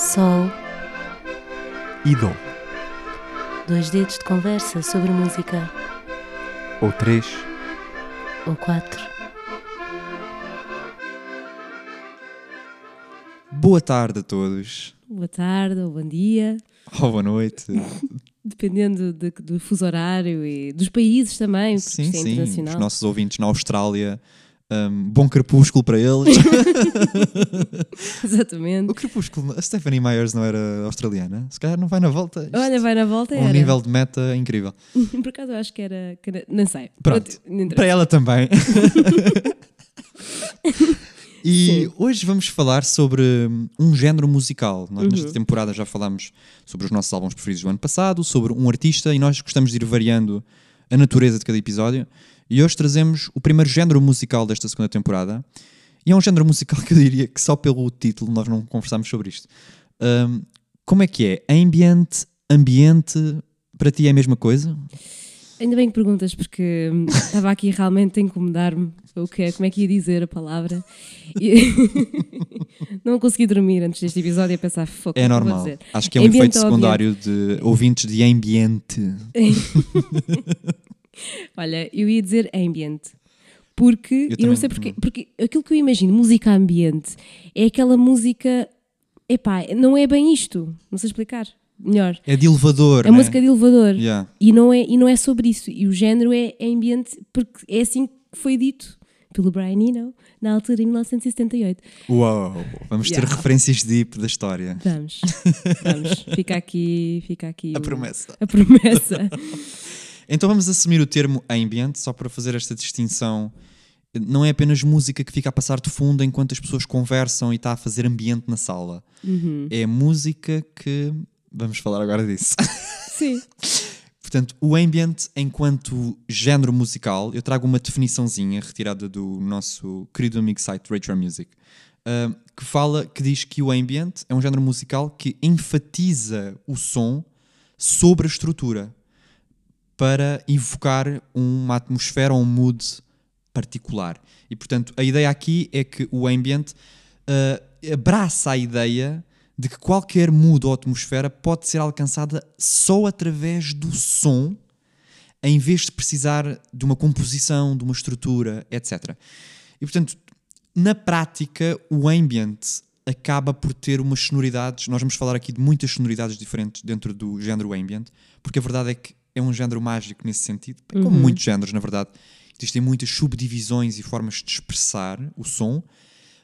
Sol, e Dó. dois dedos de conversa sobre música, Ou três. ou quatro. Boa tarde a todos. Boa tarde ou bom dia, Ou boa noite. dependendo de- do fuso horário e dos países também, porque sim, isto é sim. Os internacional. nossos ouvintes na Austrália. Um, bom crepúsculo para eles. Exatamente. o crepúsculo. A Stephanie Myers não era australiana? Se calhar não vai na volta. Isto- Olha, vai na volta, um era. nível de meta incrível. Por acaso eu acho que era. não sei. Pronto. Interessa. Para ela também. e Sim. hoje vamos falar sobre um género musical. Nós Uhum. nesta temporada já falámos sobre os nossos álbuns preferidos do ano passado, sobre um artista e nós gostamos de ir variando a natureza de cada episódio. E hoje trazemos o primeiro género musical desta segunda temporada. E é um género musical que eu diria que só pelo título nós não conversámos sobre isto. Ahm, como é que é? Ambient, ambiente, para ti é a mesma coisa? Ainda bem que perguntas, porque hum, estava aqui realmente a incomodar-me o que é, como é que ia dizer a palavra. E- não consegui dormir antes deste episódio a pensar, foco, É vou normal. Acho que é um Ambiente efeito secundário de ouvintes de ambiente. Olha, eu ia dizer ambient. Porque, Eu eu, não sei porquê, porque aquilo que eu imagino, música ambiente, é aquela música, epá, não é bem isto, não sei explicar melhor. É de elevador, É né? música de elevador Yeah. e, não é, e não é sobre isso. E o género é, é ambiente porque é assim que foi dito pelo Brian Eno na altura em 1978. Uau! Vamos ter Yeah. referências deep da história. Vamos, vamos, fica aqui, fica aqui A o- promessa. A promessa. Então vamos assumir o termo ambient, só para fazer esta distinção. Não é apenas música que fica a passar de fundo enquanto as pessoas conversam e está a fazer ambiente na sala. Uhum. É música que. Vamos falar agora disso. Sim. Portanto, o ambient, enquanto género musical, eu trago uma definiçãozinha retirada do nosso querido amigo site Retro Music, ah, que fala, que diz que o ambient é um género musical que enfatiza o som sobre a estrutura para evocar uma atmosfera ou um mood particular. E, portanto, a ideia aqui é que o ambient ah, abraça a ideia de que qualquer mood ou atmosfera pode ser alcançada só através do som, em vez de precisar de uma composição, de uma estrutura, etc. E, portanto, na prática, o ambient acaba por ter umas sonoridades. Nós vamos falar aqui de muitas sonoridades diferentes dentro do género ambient, porque a verdade é que é um género mágico nesse sentido, como Uhum. muitos géneros, na verdade. Existem muitas subdivisões e formas de expressar o som,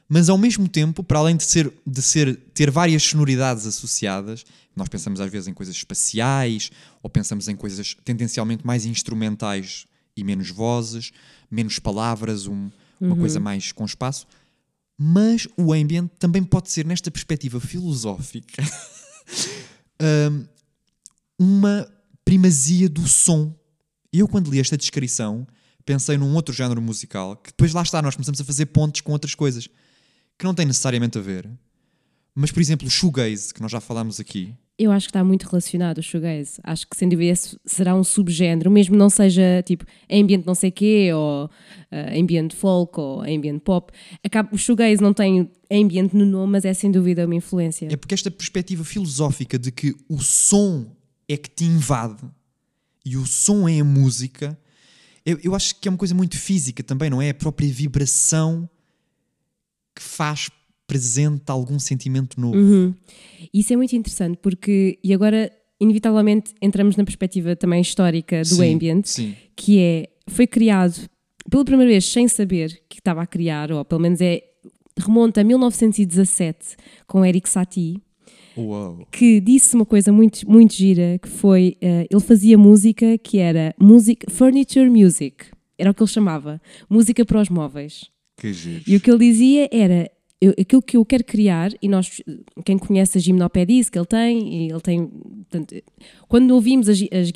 mas ao mesmo tempo, para além de ser, de ser ter várias sonoridades associadas, nós pensamos às vezes em coisas espaciais, ou pensamos em coisas tendencialmente mais instrumentais e menos vozes, menos palavras, um- uma coisa mais com espaço. Mas o ambient também pode ser, nesta perspectiva filosófica, hum, uma primazia do som. E eu, quando li esta descrição, pensei num outro género musical que depois lá está, nós começamos a fazer pontes com outras coisas que não têm necessariamente a ver. Mas, por exemplo, o shoegaze, que nós já falámos aqui, Eu acho que está muito relacionado o shoegaze. Acho que sem dúvida será um subgénero, mesmo não seja tipo ambiente não sei quê, ou ah, ambiente folk, ou ambiente pop. Acaba, o shoegaze não tem ambiente no nome, mas é sem dúvida uma influência. É porque esta perspectiva filosófica de que o som é que te invade e o som é a música, eu, eu acho que é uma coisa muito física também, não é? A própria vibração que faz presente algum sentimento novo. Uhum. Isso é muito interessante porque, e agora, inevitavelmente, entramos na perspectiva também histórica do Sim, ambient, Sim. que é, foi criado pela primeira vez sem saber que estava a criar, ou pelo menos é, remonta a 1917 com Eric Satie, Uau. que disse uma coisa muito, muito gira, que foi, eh, ele fazia música que era music, furniture music, era o que ele chamava, música para os móveis. E o que ele dizia era eu- aquilo que eu quero criar, e nós, quem conhece a gimnopédice que ele tem, e ele tem, portanto, quando ouvimos as, as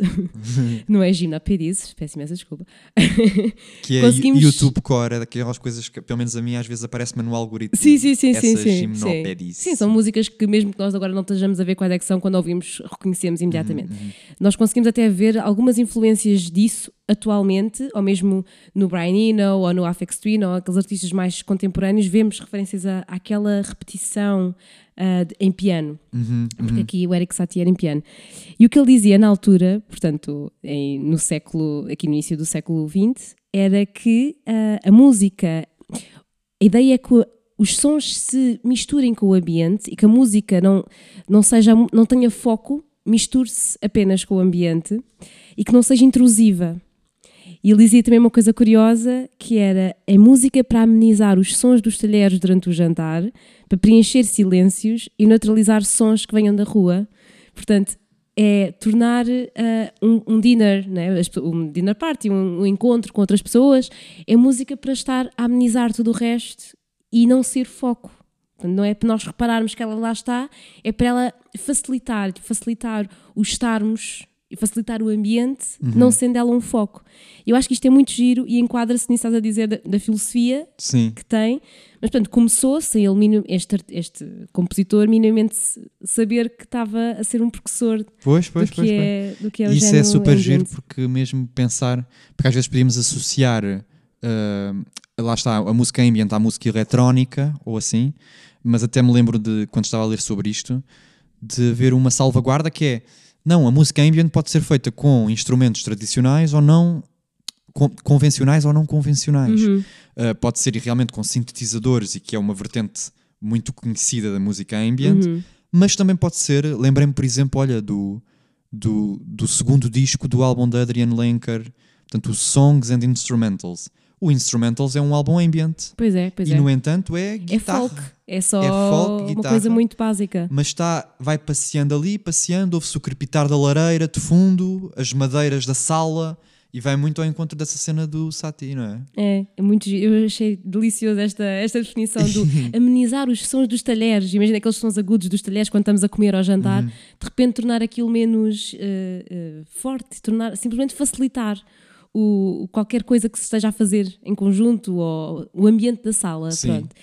não é gimnopédice, peço imensa desculpa, Que é Conseguimos- YouTube Core, é daquelas coisas que, pelo menos a mim, às vezes aparece-me no algoritmo. Sim, sim, sim, sim, Essa sim. Sim. Sim, são músicas que mesmo que nós agora não estejamos a ver quais é que são, quando ouvimos, reconhecemos imediatamente. Nós conseguimos até ver algumas influências disso atualmente, ou mesmo no Brian Eno ou no Afex Twin ou aqueles artistas mais contemporâneos, vemos referências à, àquela repetição uh, de, em piano. Uhum, Porque uhum. aqui o Eric Satie era em piano. E o que ele dizia na altura, portanto, em- no século, aqui no início do século XX, era que ah, a música, a ideia é que os sons se misturem com o ambiente e que a música não, não, seja, não tenha foco, misture-se apenas com o ambiente e que não seja intrusiva. E ele dizia também uma coisa curiosa, que era a música para amenizar os sons dos talheres durante o jantar, para preencher silêncios e neutralizar sons que venham da rua. Portanto, é tornar ah, um, um dinner, né? Um dinner party, um, um encontro com outras pessoas, é música para estar a amenizar tudo o resto e não ser foco. Portanto, não é para nós repararmos que ela lá está, é para ela facilitar, facilitar o estarmos e facilitar o ambiente, não sendo ela um foco. Eu acho que isto é muito giro e enquadra-se nisso estás a dizer da, da filosofia Sim. que tem, mas portanto começou sem ele, este, este compositor, minimamente saber que estava a ser um precursor Pois, pois, do, que pois. é, do que é o Isso é super giro ambient. porque mesmo pensar, porque às vezes podíamos associar, ah, lá está, a música ambient à música eletrónica ou assim, mas até me lembro de, quando estava a ler sobre isto, de haver uma salvaguarda que é, não, a música ambient pode ser feita com instrumentos tradicionais ou não, con- convencionais ou não convencionais. Uhum. Uh, pode ser realmente com sintetizadores e que é uma vertente muito conhecida da música ambient, Uhum. mas também pode ser, lembrem-me por exemplo, olha, do, do, do segundo disco do álbum da Adrian Lenker, portanto, o Songs and Instrumentals. O Instrumentals é um álbum ambient Pois é, pois e, é. no entanto, é É guitarra. folk, é só É folk, uma guitarra. coisa muito básica. Mas está, vai passeando ali, passeando, ouve-se o crepitar da lareira de fundo, as madeiras da sala e vai muito ao encontro dessa cena do Satie, não é? É, é muito. Eu achei delicioso esta, esta definição do amenizar os sons dos talheres. Imagina aqueles sons agudos dos talheres quando estamos a comer ou jantar, Uhum. de repente tornar aquilo menos eh, eh, forte, tornar, simplesmente facilitar o, qualquer coisa que se esteja a fazer em conjunto ou o ambiente da sala. Sim. Pronto.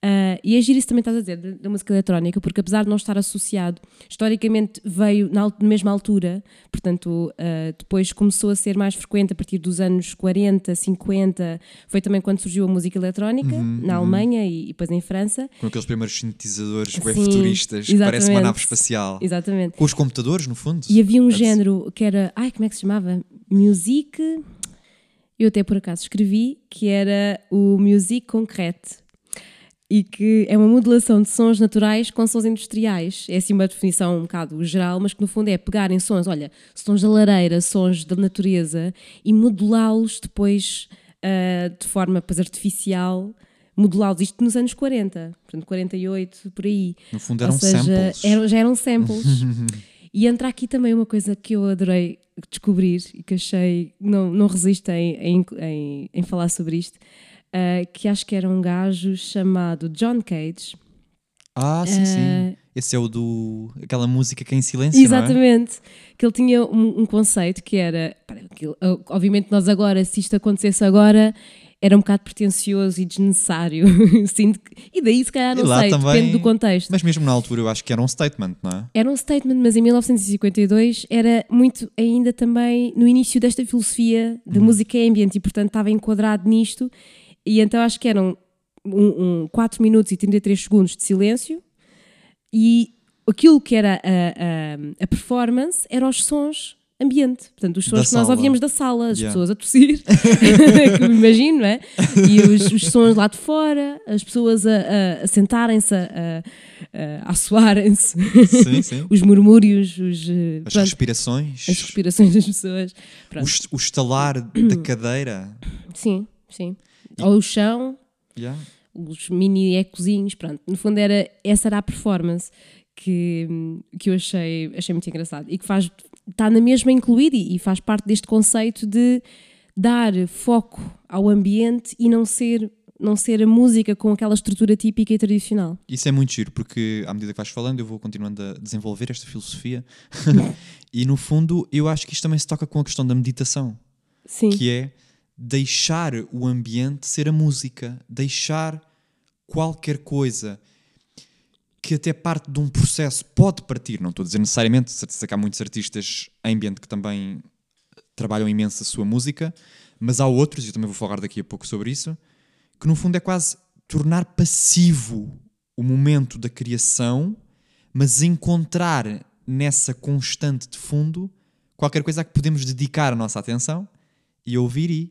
Ah, e é giro isso também estás a dizer da, música eletrónica, porque apesar de não estar associado, historicamente veio na, mesma altura, portanto, ah, depois começou a ser mais frequente a partir dos anos 40, 50, foi também quando surgiu a música eletrónica, Uhum, na Alemanha e, e depois em França. Com aqueles primeiros sintetizadores Sim, futuristas, que parece uma nave espacial. Exatamente. Com os computadores, no fundo. E havia um Parece- género que era, ai, como é que se chamava? Music. Eu até por acaso escrevi que era o Music Concrete. E que é uma modelação de sons naturais com sons industriais. É assim uma definição um bocado geral, mas que no fundo é pegarem sons, olha, sons da lareira, sons da natureza e modelá-los depois ah, de forma depois, artificial, modelá-los, isto nos anos 40, portanto 48, por aí. No fundo Ou eram seja, samples. eram- já eram samples. e entra aqui também uma coisa que eu adorei descobrir e que achei, não, não resisto em, em, em, falar sobre isto, ah, que acho que era um gajo chamado John Cage. Ah, sim, sim. Ah, Esse é o do. aquela música que é em silêncio. É? Exatamente. Que ele tinha um, um conceito que era. pá, aquilo- obviamente, nós agora, se isto acontecesse agora, era um bocado pretencioso e desnecessário. Sinto que- e daí, se calhar, E não sei, também- depende do contexto. Mas mesmo na altura eu acho que era um statement, não é? Era um statement, mas em 1952 era muito ainda também no início desta filosofia de música ambient e, portanto, estava enquadrado nisto. E então acho que eram um, um 4 minutos e 33 segundos de silêncio e aquilo que era a, a, a performance eram os sons ambiente, portanto, os sons Da que nós sala. ouvíamos da sala, as Yeah. pessoas a tossir, que me imagino, não é? E os, os sons lá de fora, as pessoas a, sentarem-se, a, a, assoarem-se, os murmúrios, os, eh, As pronto, respirações, as respirações das pessoas. o, o estalar da cadeira. Sim, sim. Ou o chão, Yeah. os mini ecozinhos, pronto. No fundo, era, essa era a performance que, que eu achei, achei muito engraçado e que faz, está na mesma incluída e, e faz parte deste conceito de dar foco ao ambiente e não ser, não ser a música com aquela estrutura típica e tradicional. Isso é muito giro, porque à medida que vais falando, eu vou continuando a desenvolver esta filosofia. e no fundo, eu acho que isto também se toca com a questão da meditação, Sim, que é deixar o ambiente ser a música, deixar qualquer coisa que até parte de um processo pode partir, não estou a dizer necessariamente, certeza que há muitos artistas ambient que também trabalham imenso a sua música, mas há outros, e eu também vou falar daqui a pouco sobre isso, que no fundo é quase tornar passivo o momento da criação, mas encontrar nessa constante de fundo qualquer coisa a que podemos dedicar a nossa atenção e ouvir e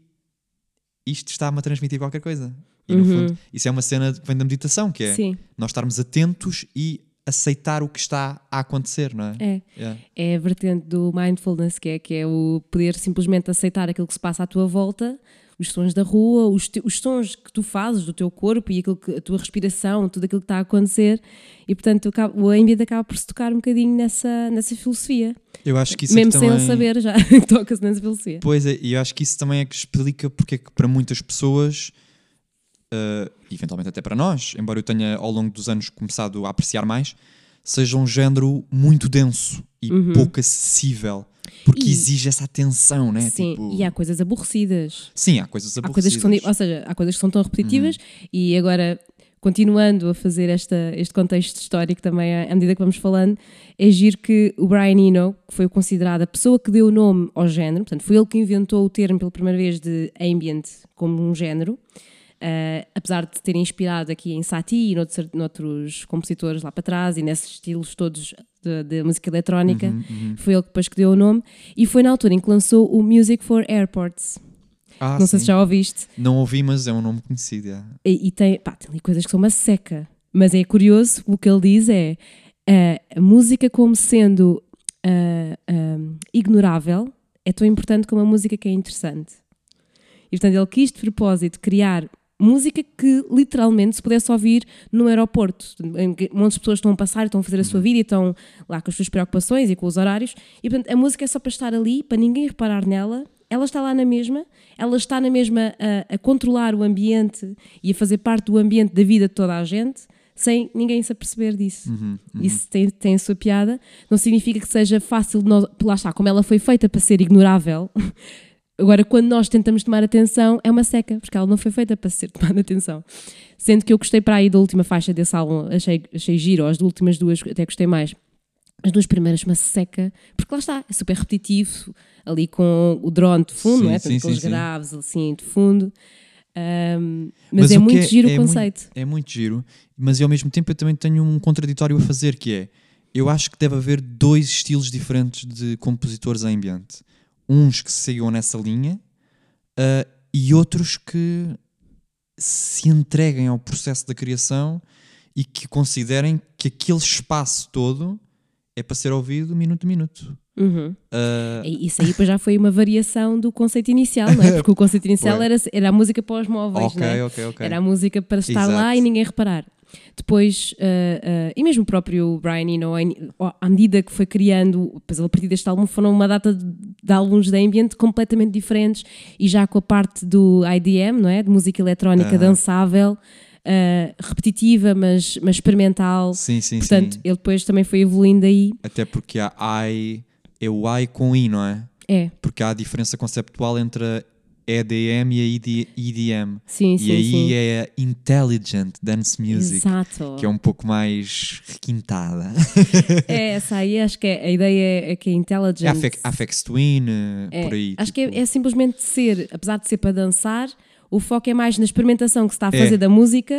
isto está-me a transmitir qualquer coisa. E no fundo, isso é uma cena que vem da meditação, que é Sim. nós estarmos atentos e aceitar o que está a acontecer, não é? É. Yeah. É a vertente do mindfulness, que é, que é o poder simplesmente aceitar aquilo que se passa à tua volta, os sons da rua, os, te- os sons que tu fazes do teu corpo e aquilo que, a tua respiração, tudo aquilo que está a acontecer. E portanto o ambiente acaba por se tocar um bocadinho nessa, nessa filosofia. Eu acho que isso Mesmo é que sem também... ele saber, já toca-se nessa filosofia. Pois é, e eu acho que isso também é que explica porque é que para muitas pessoas, eh, eventualmente até para nós, embora eu tenha ao longo dos anos começado a apreciar mais, seja um género muito denso e pouco acessível. Porque Uhum. E- exige essa atenção, né? Sim, Tipo, e há coisas aborrecidas. Sim, há coisas Há aborrecidas. coisas que são, ou seja, há coisas que são tão repetitivas e agora continuando a fazer esta, este contexto histórico também à à medida que vamos falando, é giro que o Brian Eno, que foi considerado a pessoa que deu o nome ao género, portanto foi ele que inventou o termo pela primeira vez de ambient como um género, ah, apesar de ter inspirado aqui em Satie e noutros, noutros compositores lá para trás e nesses estilos todos de, de música eletrónica, foi ele que depois que deu o nome e foi na altura em que lançou o Music for Airports. Ah, Não sei sim. se já ouviste. Não ouvi, mas é um nome conhecido. é. E, e tem, pá, tem ali coisas que são uma seca. Mas é curioso, o que ele diz é ah, a música como sendo ah, ignorável é tão importante como a música que é interessante. E portanto ele quis de propósito criar música que literalmente se pudesse ouvir no aeroporto. Em que de pessoas estão a passar, estão a fazer a sua vida e estão lá com as suas preocupações e com os horários. E portanto a música é só para estar ali, para ninguém reparar nela. Ela está lá na mesma, ela está na mesma a, a controlar o ambiente e a fazer parte do ambiente da vida de toda a gente, sem ninguém se aperceber disso. Isso tem, tem a sua piada. Não significa que seja fácil de nós. Lá está, como ela foi feita para ser ignorável. Agora, quando nós tentamos tomar atenção, é uma seca, porque ela não foi feita para ser tomada atenção. Sendo que eu gostei para aí da última faixa desse álbum, achei, achei giro, as últimas duas até gostei mais. As duas primeiras, uma seca, porque lá está, é super repetitivo, ali com o drone de fundo, Sim, não é? sim, Portanto, sim, sim. graves assim de fundo. Ahm, mas, Mas é muito é- giro é o muito- conceito. É muito giro, mas ao mesmo tempo eu também tenho um contraditório a fazer que é eu acho que deve haver dois estilos diferentes de compositores em ambiente. Uns que sigam nessa linha ah, e outros que se entreguem ao processo da criação e que considerem que aquele espaço todo é para ser ouvido minuto a minuto. Uhum. E Isso aí já foi uma variação do conceito inicial, não é? Porque o conceito inicial era, era a música para os móveis, ok, não é? ok, ok. Era a música para estar lá Exato. e ninguém reparar. Depois, ah, ah, e mesmo o próprio Brian Eno, à medida que foi criando, depois a partir deste álbum, foram uma data de, de álbuns de ambiente completamente diferentes e já com a parte do IDM, não é? De música eletrónica Aham. dançável, ah, repetitiva, mas, mas experimental. Sim, sim, Portanto, sim. ele depois também foi evoluindo aí. Até porque há I, é o I com I, não é? É, Porque há a diferença conceptual entre a EDM e a ED EDM. sim, e sim, aí sim. é a Intelligent Dance Music, Exato. que é um pouco mais requintada. É, essa aí acho que é, a ideia é que a intelligence. É Afex, Afex Twin, eh, É, por aí. Acho tipo, que é, é simplesmente ser, apesar de ser para dançar, o foco é mais na experimentação que se está a É. fazer da música.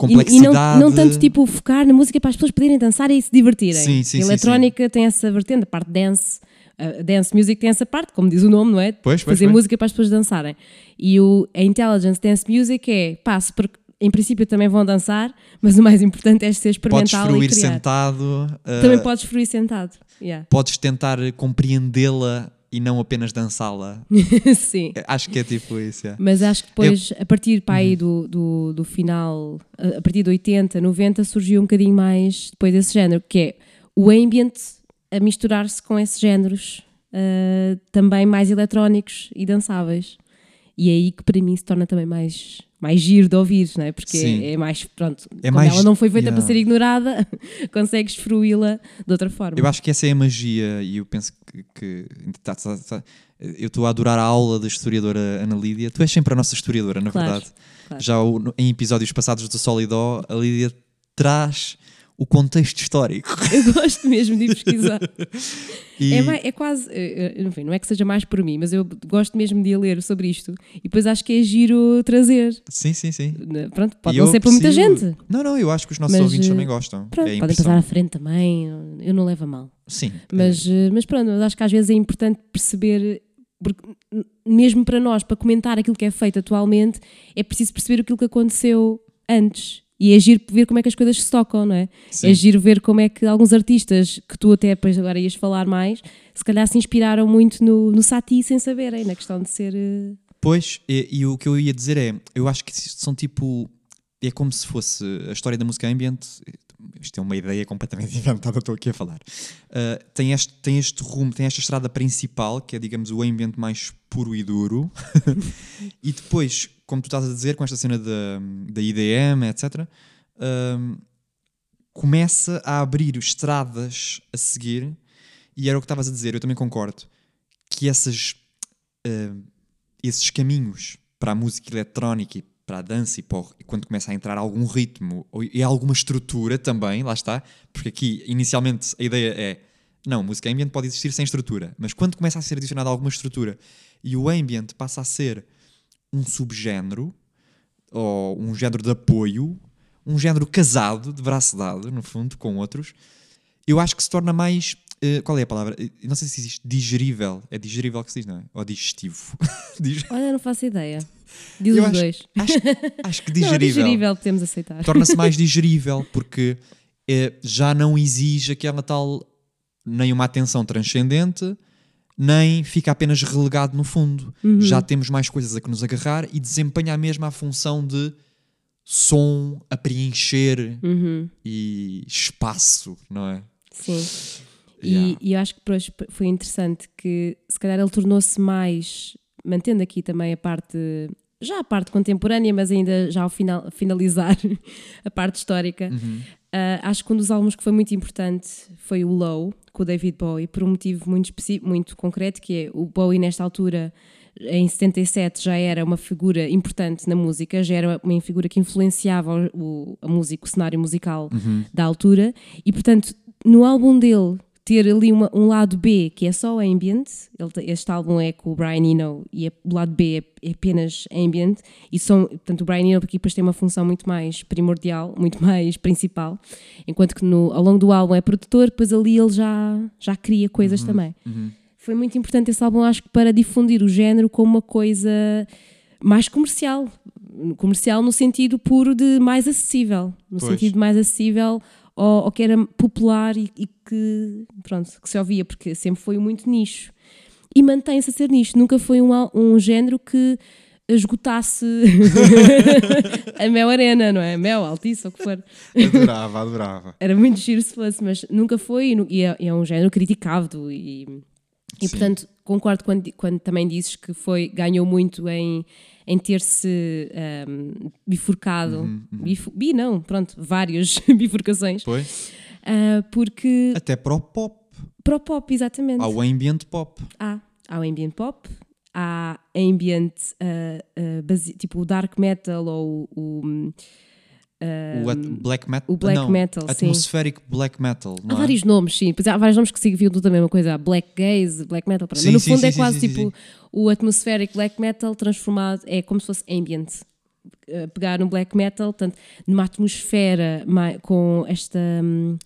E, e não, complexidade. não tanto tipo focar na música para as pessoas poderem dançar e se divertirem. Sim, sim, a sim, eletrónica tem essa vertente, a parte dance, a dance music tem essa parte, como diz o nome, não é? Pois, pois, Fazer pois. música para as pessoas dançarem. E o, a intelligence dance music é, passo, porque em princípio também vão dançar, mas o mais importante é ser Podes experimental fruir e criar. sentado, eh, Também podes fruir sentado. Yeah. podes tentar compreendê-la e não apenas dançá-la. Sim. Eh, Acho que é tipo isso. é. Mas acho que depois, a partir para Uhum. aí do, do, do final, a a partir de 80, 90, surgiu um bocadinho mais depois desse género, que é o ambient a misturar-se com esses géneros ah, também mais eletrónicos e dançáveis. E é aí que para mim se torna também mais, mais giro de ouvir, não é? Porque é, é mais, pronto, É mais- ela não foi feita yeah. para ser ignorada, consegues fruí-la de outra forma. Eu acho que essa é a magia e eu penso que, que tá- tá- tá- eu estou a adorar a aula da historiadora Ana Lídia. Tu és sempre a nossa historiadora, na Claro, verdade. claro. Já o- em episódios passados do Solidó, a Lídia traz o contexto histórico. Eu gosto mesmo de ir pesquisar. E- É, mai- é quase, eh, eh, enfim, não é que seja mais por mim, mas eu gosto mesmo de ir ler sobre isto e depois acho que é giro trazer. Sim, sim, sim. né? Pronto, pode E não ser por muita gente. Não, não, eu acho que os nossos Mas, ouvintes eh, também gostam. Pronto, é podem passar à frente também, eu não levo a mal. Sim. Mas, eh, mas pronto, acho que às vezes é importante perceber, porque mesmo para nós, para comentar aquilo que é feito atualmente, é preciso perceber aquilo que aconteceu antes. E é giro ver como é que as coisas se tocam, não é? Sim. É giro ver como é que alguns artistas, que tu até depois agora ias falar mais, se calhar se inspiraram muito no, no Satie sem saberem, na questão de ser. eh, Pois, e, e o que eu ia dizer é, eu acho que isto são tipo, é como se fosse a história da música ambient, isto é uma ideia completamente inventada, estou aqui a falar. Uh, tem, este, tem este rumo, tem esta estrada principal, que é, digamos, o ambient mais puro e duro, e depois, como tu estás a dizer, com esta cena da, da IDM, etc., um, começa a abrir estradas a seguir, e era o que estavas a dizer, eu também concordo, que essas, uh, esses caminhos para a música eletrónica e para a dança e, para o- e quando começa a entrar algum ritmo e alguma estrutura também, lá está, porque aqui inicialmente a ideia é não, música ambient pode existir sem estrutura, mas quando começa a ser adicionada alguma estrutura e o ambient passa a ser um subgénero ou um género de apoio, um género casado, de braço dado, no fundo, com outros, eu acho que se torna mais. eh, qual é a palavra? Eh, Não sei se existe digerível. É digerível que se diz, não é? Ou digestivo. Dig- Olha, não faço ideia. Diz Eu os acho- dois. acho, acho que Não, digerível. digerível, podemos aceitar. Torna-se mais digerível porque eh, já não exige aquela tal. nem uma atenção transcendente, nem fica apenas relegado no fundo. Uhum. Já temos mais coisas a que nos agarrar e desempenha a mesma a função de som a preencher Uhum, e espaço, não é? sim. E, Yeah. e eu acho que foi interessante que se calhar ele tornou-se mais, mantendo aqui também a parte, já a parte contemporânea, mas ainda já ao final, finalizar a parte histórica. Uhum. Ah, acho que um dos álbuns que foi muito importante foi o Low, com o David Bowie, por um motivo muito específico, muito concreto, que é o Bowie nesta altura, em 77, já era uma figura importante na música, já era uma figura que influenciava o, o- a música, o cenário musical da altura, e portanto, no álbum dele ter ali uma- um lado B que é só ambient, ele este álbum é com o Brian Eno e é- o lado B é, é apenas ambient, e são, portanto o Brian Eno aqui depois tem uma função muito mais primordial, muito mais principal, enquanto que no, ao longo do álbum é produtor, depois ali ele já, já cria coisas também. Foi muito importante esse álbum, acho que para difundir o género como uma coisa mais comercial, comercial no sentido puro de mais acessível, no Pois. sentido mais acessível ao, ao que era popular e, e que, pronto, que se ouvia, porque sempre foi muito nicho. E mantém-se a ser nicho, nunca foi um, um género que esgotasse a Mel Arena, não é? Mel, Altice, ou o que for. Adorava, adorava. Era muito giro se fosse, mas nunca foi e é, e é um género criticado e, e Sim. portanto concordo quando, quando também dizes que foi, ganhou muito em, em ter-se ahm, bifurcado, Uhum, bifu- bi não, pronto, várias bifurcações, Pois. Ah, porque Até para o pop. para o pop, exatamente, Há o ambient pop. há, há o ambient pop, há ambient ah, ah, base- tipo o dark metal ou o, o, black metal. o black não, metal, sim. Atmospheric black metal. Há é? vários nomes, sim. Pois há vários nomes que significam tudo a mesma coisa. Há black gaze, black metal. Sim, Mas no sim, fundo sim, é sim, quase sim, tipo o atmospheric black metal transformado, é como se fosse ambient. Eh, Pegar um black metal, portanto, numa atmosfera com esta, hum,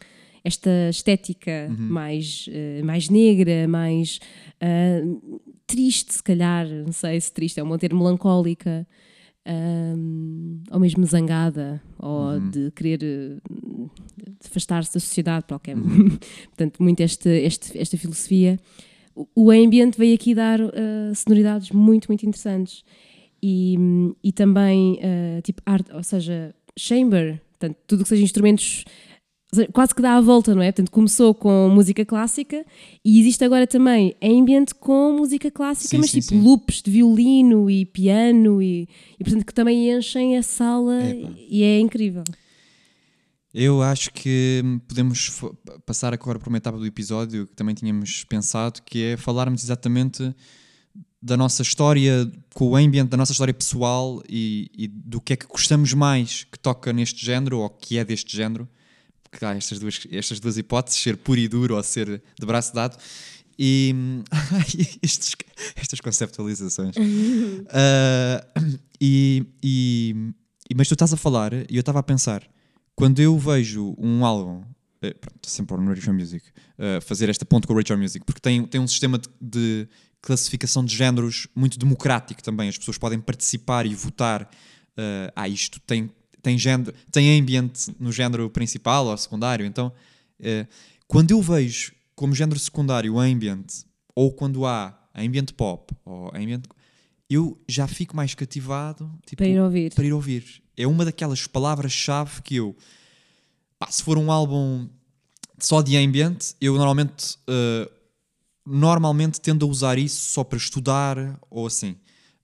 esta estética Uhum. mais, eh, mais negra, mais ah, triste, se calhar. Não sei se triste é um termo, melancólica. Hum, ou mesmo zangada, ou Uhum. de querer de afastar-se da sociedade que é. Portanto, muito este, este- esta filosofia. O, o ambient veio aqui dar eh, sonoridades muito, muito interessantes. E, e também, eh, tipo, arte, ou seja, chamber, portanto, tudo que seja instrumentos, quase que dá a volta, não é? Portanto, começou com música clássica e existe agora também ambient com música clássica, Sim, mas sim, tipo sim. loops de violino e piano e, e portanto que também enchem a sala e é incrível. Eu acho que podemos passar agora para uma etapa do episódio que também tínhamos pensado, que é falarmos exatamente da nossa história com o ambient, da nossa história pessoal e, e do que é que gostamos mais que toca neste género ou que é deste género. Que há estas duas, estas duas hipóteses, ser puro e duro ou ser de braço dado. E estes, estas conceptualizações. uh, e, e, mas tu estás a falar, e eu estava a pensar, quando eu vejo um álbum, uh, pronto, sempre no Rachel Music, uh, fazer esta ponte com o Rachel Music, porque tem, tem um sistema de, de, classificação de géneros muito democrático também, as pessoas podem participar e votar. Uh, ah, isto tem, tem, género, tem ambiente no género principal ou secundário, então uh, quando eu vejo como género secundário ambient, ou quando há ambient pop, ou ambient, eu já fico mais cativado tipo, para ir ouvir. Para ir ouvir. É uma daquelas palavras-chave que eu, pá, se for um álbum só de ambient, eu normalmente, uh, normalmente tendo a usar isso só para estudar ou assim.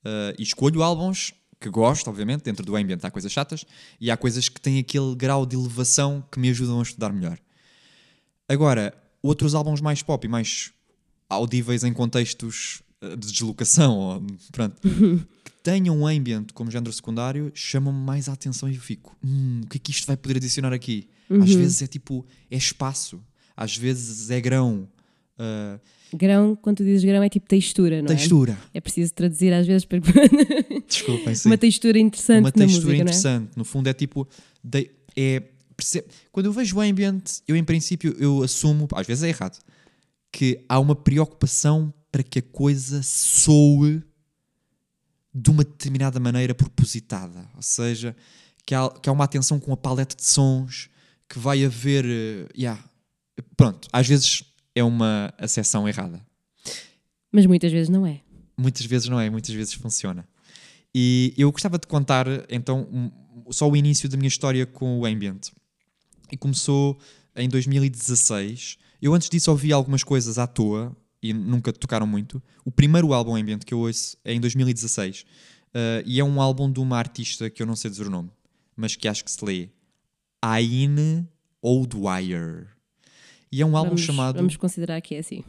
Uh, e escolho álbuns que gosto, obviamente, dentro do ambient há coisas chatas e há coisas que têm aquele grau de elevação que me ajudam a estudar melhor. Agora, outros álbuns mais pop e mais audíveis em contextos eh, de deslocação, ou, pronto, que tenham um ambiente como género secundário, chamam-me mais a atenção e eu fico, hum, o que é que isto vai poder adicionar aqui? Uhum. Às vezes é tipo, é espaço, às vezes é grão. Uh, grão, quando tu dizes grão, é tipo textura, não textura. é? Textura. É preciso traduzir às vezes para. Desculpem, sim. Uma textura interessante. Uma textura música, interessante. É? No fundo, é tipo. De, é quando eu vejo o ambient, eu em princípio eu assumo, às vezes é errado, que há uma preocupação para que a coisa soe de uma determinada maneira propositada. Ou seja, que há, que há uma atenção com a paleta de sons, que vai haver. Uh, yeah. Pronto, às vezes é uma acessão errada. Mas muitas vezes não é. Muitas vezes não é, muitas vezes funciona. E eu gostava de contar então um, só o início da minha história com o ambient e começou em 2016. Eu antes disso ouvi algumas coisas à toa e nunca tocaram muito. O primeiro álbum ambient que eu ouço é em 2016 uh, e é um álbum de uma artista que eu não sei dizer o nome, mas que acho que se lê Aine Oldwire. E é um álbum vamos, chamado. Vamos considerar que é assim.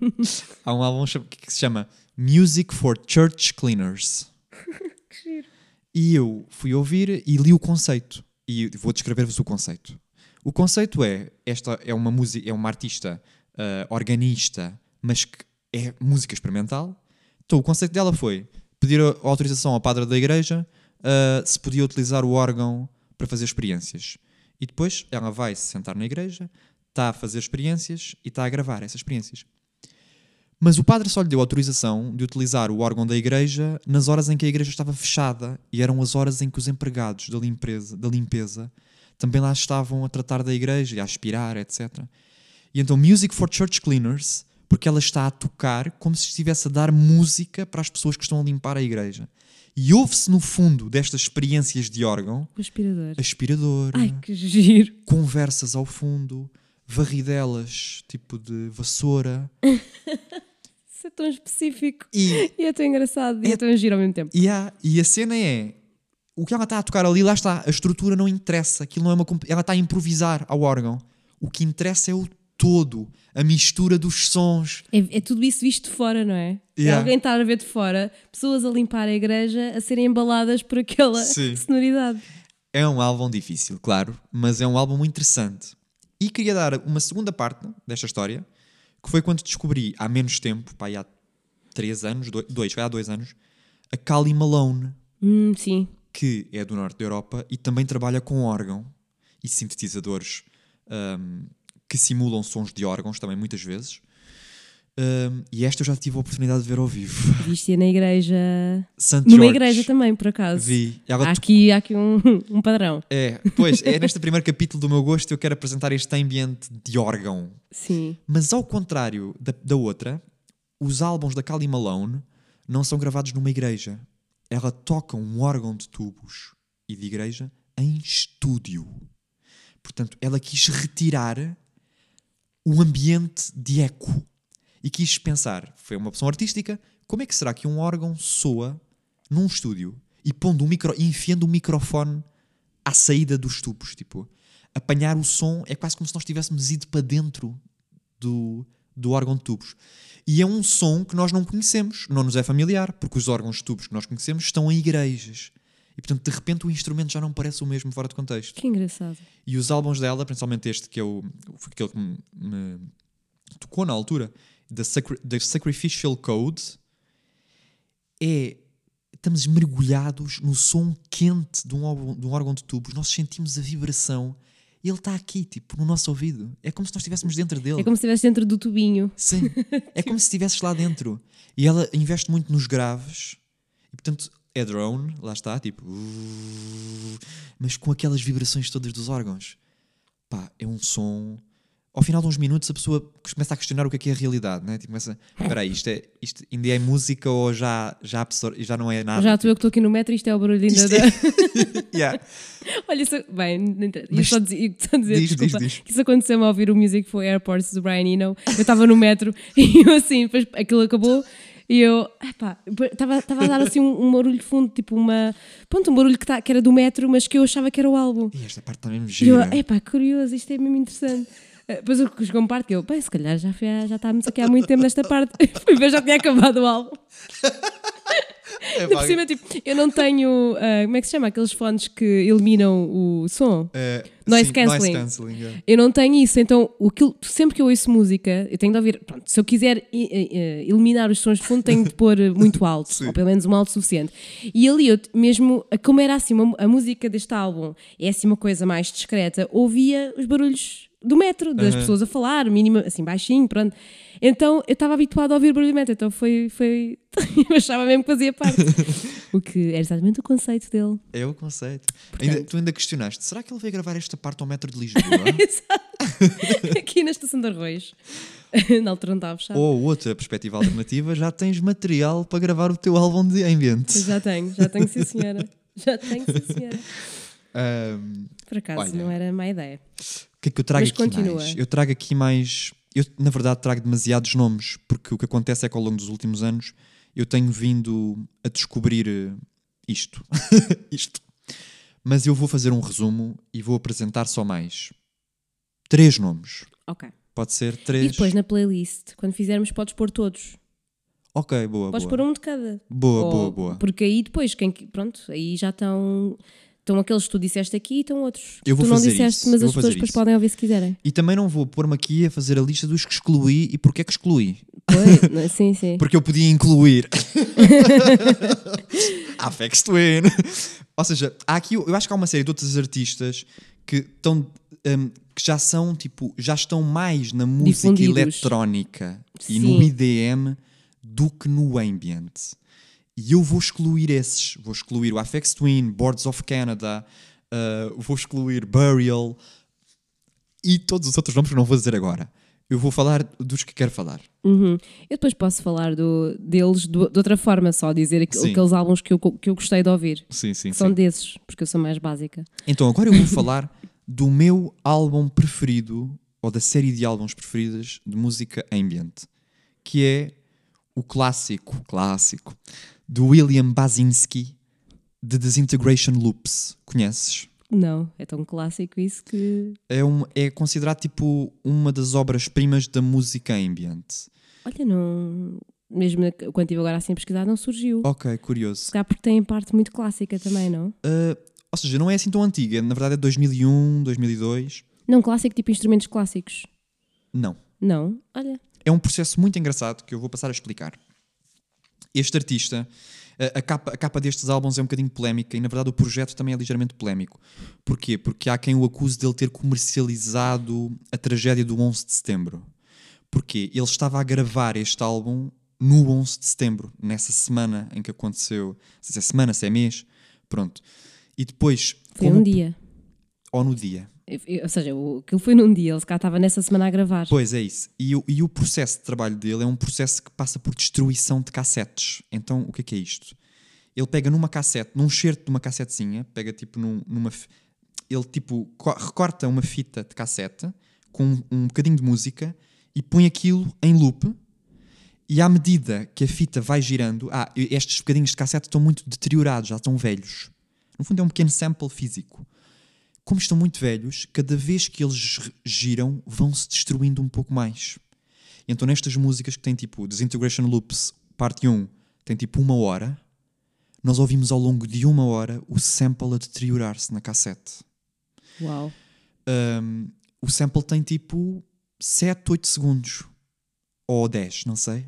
Há um álbum que se chama Music for Church Cleaners. que giro. E eu fui ouvir e li o conceito. E vou descrever-vos o conceito. O conceito é, esta é uma música, é uma artista uh, organista, mas que é música experimental. Então o conceito dela foi pedir a autorização ao padre da igreja uh, se podia utilizar o órgão para fazer experiências. E depois ela vai se sentar na igreja, está a fazer experiências e está a gravar essas experiências. Mas o padre só lhe deu autorização de utilizar o órgão da igreja nas horas em que a igreja estava fechada e eram as horas em que os empregados da limpeza, da limpeza também lá estavam a tratar da igreja e a aspirar, etc. E então, Music for Church Cleaners, porque ela está a tocar como se estivesse a dar música para as pessoas que estão a limpar a igreja. E ouve-se no fundo destas experiências de órgão. O aspirador. Aspirador. Ai, que giro. Conversas ao fundo. Varridelas, tipo de vassoura. Isso é tão específico. E, e é tão engraçado. É, e é tão giro ao mesmo tempo. E, há, e a cena é o que ela está a tocar ali, lá está, a estrutura não interessa, aquilo não é uma ela está a improvisar ao órgão. O que interessa é o todo, a mistura dos sons. É, é tudo isso visto de fora, não é? é yeah. É alguém estar a ver de fora, pessoas a limpar a igreja, a serem embaladas por aquela Sim. sonoridade. É um álbum difícil, claro, mas é um álbum interessante. E queria dar uma segunda parte desta história, que foi quando descobri há menos tempo, pá, há três anos, dois, foi há dois anos, a Kali Malone. Hum, sim que é do norte da Europa e também trabalha com órgão e sintetizadores um, que simulam sons de órgãos também muitas vezes. Um, e esta eu já tive a oportunidade de ver ao vivo. Viste na igreja. St. Numa igreja também, por acaso. Vi. Há aqui, há aqui um, um padrão. É, pois, é neste primeiro capítulo do meu gosto eu quero apresentar este ambiente de órgão. Sim. Mas ao contrário da, da outra, os álbuns da Kali Malone não são gravados numa igreja ela toca um órgão de tubos e de igreja em estúdio. Portanto, ela quis retirar o ambiente de eco e quis pensar, foi uma opção artística, como é que será que um órgão soa num estúdio e pondo um micro, enfiando um microfone à saída dos tubos, tipo, apanhar o som é quase como se nós tivéssemos ido para dentro do, do órgão de tubos. E é um som que nós não conhecemos, não nos é familiar, porque os órgãos de tubos que nós conhecemos estão em igrejas. E portanto, de repente, o instrumento já não parece o mesmo fora de contexto. Que engraçado. E os álbuns dela, principalmente este, que é o, foi aquele que me, me tocou na altura, The, Sacri The Sacrificial Code, é. Estamos mergulhados no som quente de um, órgão, de um órgão de tubos, nós sentimos a vibração e ele está aqui, tipo, no nosso ouvido. É como se nós estivéssemos dentro dele. É como se estivesse dentro do tubinho. Sim, é como se estivesses lá dentro. E ela investe muito nos graves, e portanto é drone, lá está, tipo, mas com aquelas vibrações todas dos órgãos. Pá, é um som. Ao final de uns minutos a pessoa começa a questionar o que é que é a realidade, né? Tipo, começa, espera aí, isto, é, isto ainda é música ou já, já, absor- já não é nada? Já estou eu que estou aqui no metro e isto é o barulho ainda Isto da. é- Yeah. Olha, isso. Bem, não interessa. Mas- só dizer, só dizer Diz, diz, desculpa, diz. que isso aconteceu-me a ouvir o Music for Airports do Brian Eno. Eu estava no metro e eu assim, depois aquilo acabou e eu, epá, estava a dar assim um, um barulho fundo, tipo uma. Pronto, um barulho que, tá, que era do metro, mas que eu achava que era o álbum. E esta parte está mesmo E eu, gira. epá, curioso, isto é mesmo interessante. Eh, Depois eu chegou uma parte que eu, bem, se calhar já, foi, já estávamos aqui há muito tempo nesta parte. Fui ver, já tinha acabado o álbum. É, por cima, tipo, eu não tenho, ah, como é que se chama? Aqueles fones que eliminam o som. é, Noise sim, cancelling. Noise yeah. Eu não tenho isso, então aquilo, sempre que eu ouço música, eu tenho de ouvir. Pronto, se eu quiser eh, eliminar os sons de fundo, tenho de pôr eh, muito alto, Sim. ou pelo menos um alto suficiente. E ali, eu, mesmo, como era assim, uma- a música deste álbum é assim uma coisa mais discreta, ouvia os barulhos do metro, das Aham. pessoas a falar, mínima, assim, baixinho, pronto. Então eu estava habituado a ouvir barulho do metro, então foi. foi eu achava mesmo que fazia parte. o que era exatamente o conceito dele. É o conceito. Portanto- Ainda- tu ainda questionaste, será que ele veio gravar esta parte ao metro de Lisboa? Exato. Aqui na estação de Arroios. na altura não estava fechado. Ou outra perspectiva alternativa, já tens material para gravar o teu álbum de ambiente. Já tenho, já tenho, sim senhora. Já tenho, sim senhora. Ahm, Por acaso, Olha. não era má ideia. O que é que eu trago Mas aqui continua. mais? Eu trago aqui mais. Eu, na verdade, trago demasiados nomes, porque o que acontece é que ao longo dos últimos anos eu tenho vindo a descobrir eh, isto. isto. Mas eu vou fazer um resumo e vou apresentar só mais três nomes. Ok. Pode ser E três. depois na playlist, quando fizermos, podes pôr todos. Ok, boa, Podes boa. pôr um de cada. Boa, Ou- boa, boa. Porque aí depois, quem, que- pronto, aí já estão. Estão aqueles que tu disseste aqui e estão outros. Eu vou tu não fazer disseste, isso, mas eu as pessoas depois podem ouvir se quiserem. E também não vou pôr-me aqui a fazer a lista dos que excluí e porque é que excluí. Pois, não- sim, sim. Porque eu podia incluir. Afex Twin. Ou seja, há aqui, eu acho que há uma série de outros artistas que estão. hum, que já são tipo, já estão mais na música eletrónica e no IDM do que no ambient. E eu vou excluir esses. Vou excluir o Afex Twin, Boards of Canada, uh, vou excluir Burial e todos os outros nomes que não vou dizer agora. Eu vou falar dos que quero falar. Uhum. Eu depois posso falar do, deles do- de outra forma, só dizer aqu- Sim. aqueles álbuns que eu, que eu gostei de ouvir. Sim, sim, são desses, porque eu sou mais básica. Então, agora eu vou falar do meu álbum preferido, ou da série de álbuns preferidas de música ambient, que é o clássico, clássico, do William Basinski, The Disintegration Loops. Conheces? Não, é tão clássico isso que. É, um, é considerado tipo uma das obras-primas da música ambient. Olha, não. Mesmo quando estive agora assim a pesquisar, não surgiu. Ok, curioso. Se calhar porque tem parte muito clássica também, não? Uh, ou seja, não é assim tão antiga, na verdade é 2001, 2002. Não, clássico tipo instrumentos clássicos. Não. Não? Olha. é um processo muito engraçado que eu vou passar a explicar. Este artista, a- capa, a capa destes álbuns é um bocadinho polémica e, na verdade, o projeto também é ligeiramente polémico. Porquê? Porque há quem o acuse de ele ter comercializado a tragédia do 11 de setembro. Porquê? Ele estava a gravar este álbum no 11 de setembro, nessa semana em que aconteceu. Se é semana, se é mês. Pronto. E depois. Foi um dia. Ou no dia. Ou seja, aquilo foi num dia, ele se calhar estava nessa semana a gravar. Pois é isso. E, o- e o processo de trabalho dele é um processo que passa por destruição de cassetes. Então, o que é que é isto? Ele pega numa cassete, num certo de uma cassetezinha, pega tipo num- numa. Ele tipo co- recorta uma fita de cassete com um, um bocadinho de música e põe aquilo em loop. E à medida que a fita vai girando, ah, estes bocadinhos de cassete estão muito deteriorados, já estão velhos. No fundo, é um pequeno sample físico como estão muito velhos, cada vez que eles giram, vão-se destruindo um pouco mais. Então, nestas músicas que têm tipo Disintegration Loops, parte 1, tem tipo uma hora, nós ouvimos ao longo de uma hora o sample a deteriorar-se na cassete. Uau. Um, o sample tem tipo 7, 8 segundos. Ou 10, não sei.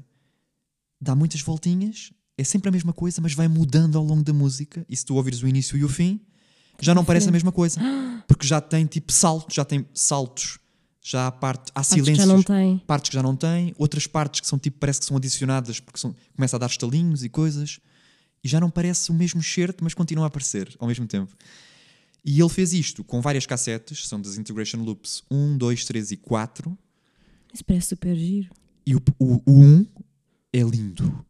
Dá muitas voltinhas, é sempre a mesma coisa, mas vai mudando ao longo da música. E se tu ouvires o início e o fim, já não parece a mesma coisa. Porque já tem tipo saltos, já tem saltos. Já há parte, há Partes que silêncios. já não tem. Partes que já não tem, outras partes que são tipo, parece que são adicionadas porque são, começa a dar estalinhos e coisas. E já não parece o mesmo certo, mas continua a aparecer ao mesmo tempo. E ele fez isto com várias cassetes, são Disintegration Loops 1, 2, 3 e 4. Isso parece super giro. E o, o, o 1 é lindo.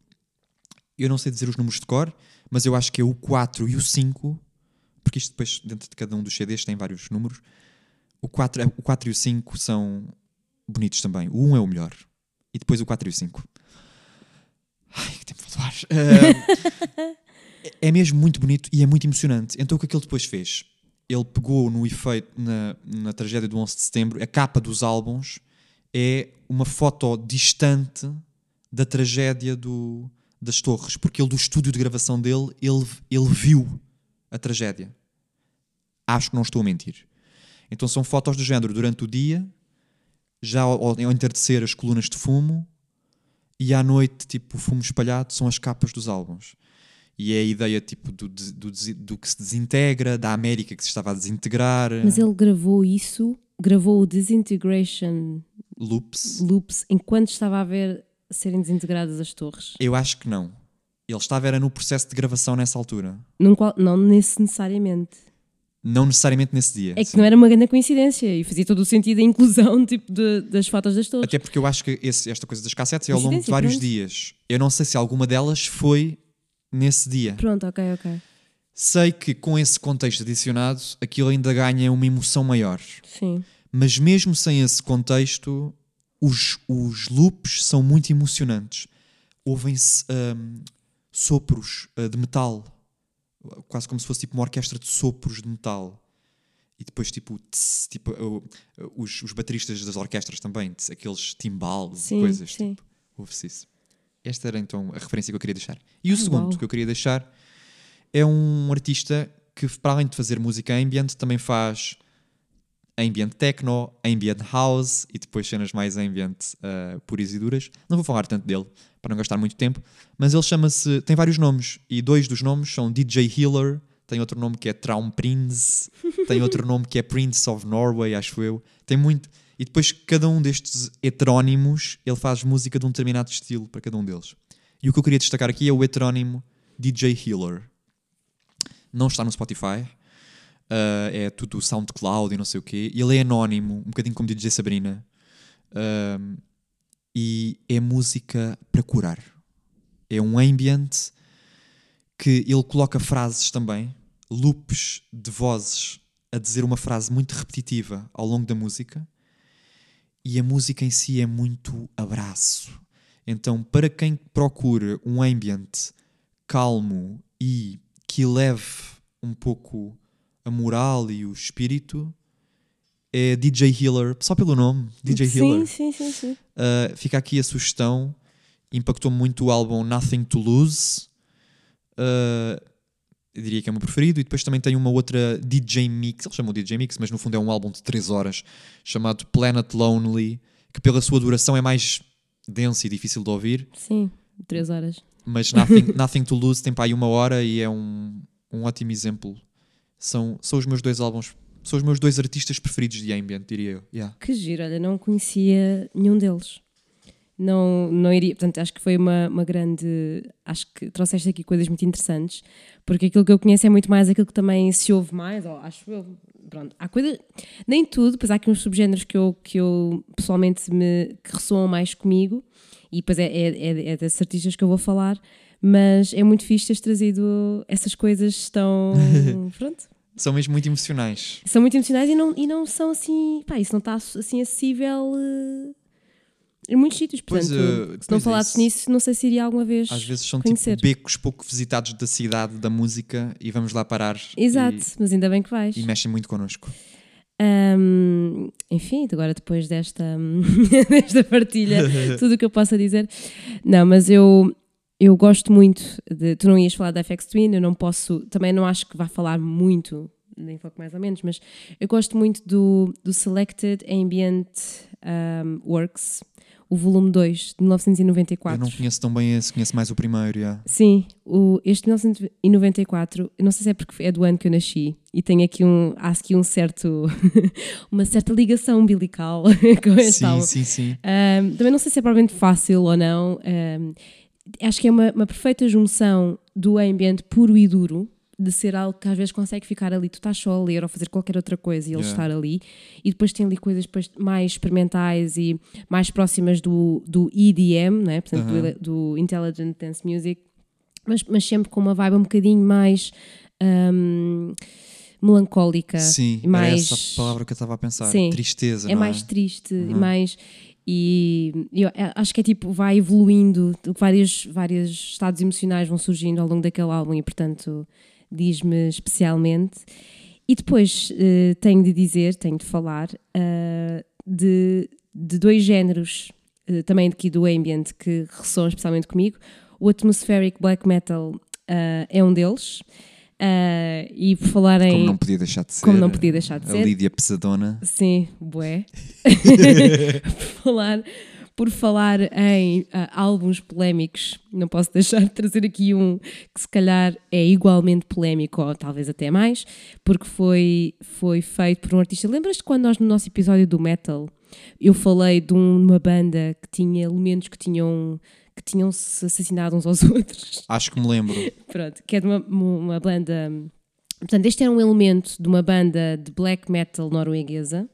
Eu não sei dizer os números de cor, mas eu acho que é o 4 e o 5, porque isto depois, dentro de cada um dos CDs, tem vários números. O 4, é- o 4 e o 5 são bonitos também. O 1 é o melhor. E depois o 4 e o 5. Ai, que tempo falar. Ah, é- é mesmo muito bonito e é muito emocionante. Então o que é que ele depois fez? Ele pegou no efeito, na, na tragédia do 11 de setembro, a capa dos álbuns é uma foto distante da tragédia do, das torres, porque ele do estúdio de gravação dele, ele, ele viu a tragédia. Acho que não estou a mentir. Então são fotos do género durante o dia, já ao, ao entardecer as colunas de fumo, e à noite, tipo, o fumo espalhado são as capas dos álbuns. E é a ideia, tipo, do, do, do que se desintegra, da América que se estava a desintegrar, Mas ele gravou isso, gravou o Disintegration loops. Loops enquanto estava a ver serem desintegradas as torres. Eu acho que não. Ele estava era no processo de gravação nessa altura. Num qual- não nesse necessariamente. Não necessariamente nesse dia. É que sim. não era uma grande coincidência e fazia todo o sentido a inclusão tipo, de- das fotos das torres. Até porque eu acho que esse- esta coisa das cassetes é ao longo de vários pronto. dias. Eu não sei se alguma delas foi nesse dia. Pronto, ok, ok. Sei que com esse contexto adicionado, aquilo ainda ganha uma emoção maior. Sim. Mas mesmo sem esse contexto, os, os loops são muito emocionantes. Ouvem-se hum, sopros uh, de metal, quase como se fosse tipo uma orquestra de sopros de metal. E depois, tipo, tss, tipo uh, uh, os, os bateristas das orquestras também, tss, aqueles timbales e Sim, coisas. sim. Tipo, ouve-se isso. Esta era então a referência que eu queria deixar. E o Ah, segundo que eu queria deixar é um artista que, para além de fazer música ambient, também faz ambient techno, ambient house e depois cenas mais ambient uh, puras e duras. Não vou falar tanto dele para não gastar muito tempo, mas ele chama-se. tem vários nomes e dois dos nomes são DJ Healer, tem outro nome que é Traum Prince, tem outro nome que é Prince of Norway, acho eu. Tem muito. E depois cada um destes heterónimos ele faz música de um determinado estilo para cada um deles. E o que eu queria destacar aqui é o heterónimo DJ Healer. Não está no Spotify, Uh, é tudo SoundCloud e não sei o quê. E ele é anónimo, um bocadinho como DJ Sabrina. Um, e é música para curar. É um ambient que ele coloca frases também, loops de vozes a dizer uma frase muito repetitiva ao longo da música. E a música em si é muito abraço. Então, para quem procura um ambient calmo e que leve um pouco a moral e o espírito é DJ Healer, só pelo nome, DJ sim, Healer. sim, sim, sim. Uh, fica aqui a sugestão. Impactou muito o álbum Nothing to Lose. Uh, eu diria que é o meu preferido. E depois também tem uma outra DJ Mix. Ele chamou DJ Mix, mas no fundo é um álbum de 3 horas chamado Planet Lonely, que pela sua duração é mais denso e difícil de ouvir. Sim, três horas. Mas Nothing, Nothing to Lose tem para aí uma hora e é um, um ótimo exemplo. São, são os meus dois álbuns, são os meus dois artistas preferidos de ambient, diria eu. Yeah. Que giro, olha, não conhecia nenhum deles. Não, não iria, portanto, acho que foi uma, uma grande. Acho que trouxeste aqui coisas muito interessantes, porque aquilo que eu conheço é muito mais aquilo que também se ouve mais, ou acho eu. Pronto, há coisas. Nem tudo, pois há aqui uns subgéneros que eu, que eu pessoalmente me. que ressoam mais comigo, e depois é, é, é, é desses artistas que eu vou falar, mas é muito fixe teres trazido essas coisas tão. pronto, São mesmo muito emocionais. são muito emocionais e não, e não são assim. Pá, isso não está assim acessível eh, em muitos sítios. Pois, Portanto, eh, se não é falasses isso. nisso, não sei se iria alguma vez. Às vezes são conhecer. tipo becos pouco visitados da cidade, da música, e vamos lá parar. Exato, E, mas ainda bem que vais. e mexem muito connosco. Ahm, enfim, agora depois desta, desta partilha, tudo o que eu possa dizer. Não, mas eu, eu gosto muito de. Tu não ias falar da FX Twin, eu não posso. Também não acho que vá falar muito, nem pouco mais ou menos, mas eu gosto muito do, do Selected Ambient um, Works, o volume 2 de 1994. Eu não conheço tão bem esse, conheço mais o primeiro. Yeah. Sim, o, este 1994, eu não sei se é porque é do ano que eu nasci e tem aqui um, há aqui um certo, uma certa ligação umbilical com este Sim, álbum. sim, sim. Um, também não sei se é provavelmente fácil ou não. um, acho que é uma, uma perfeita junção do ambiente puro e duro, de ser algo que às vezes consegue ficar ali, tu estás só a ler ou fazer qualquer outra coisa e ele Yeah. estar ali, e depois tem ali coisas mais experimentais e mais próximas do, do EDM, né? Portanto, do Aham. ele- do, Intelligent Dance Music, mas, mas sempre com uma vibe um bocadinho mais um, melancólica. Sim, mais, era essa palavra que eu estava a pensar. Sim. Tristeza, é não mais é? triste, Uhum. mais e eu a- acho que é tipo vai evoluindo, vários vários estados emocionais vão surgindo ao longo daquele álbum e portanto diz-me especialmente. E depois eh, tenho de dizer, tenho de falar eh, de, de dois géneros eh, também aqui do ambient que ressoam especialmente comigo. O atmospheric black metal eh, é um deles. Eh, e por falar em Como não podia deixar de ser. Como não podia deixar de a ser. Lídia Pesadona. Sim, bué. por, falar, por falar em ah, álbuns polémicos, não posso deixar de trazer aqui um que se calhar é igualmente polémico, ou talvez até mais, porque foi, foi feito por um artista. Lembras-te quando nós no nosso episódio do metal eu falei de um- uma banda que tinha elementos que tinham que tinham se assassinado uns aos outros? Acho que me lembro. Pronto, que é de uma, uma banda. Portanto, este era um elemento de uma banda de black metal norueguesa.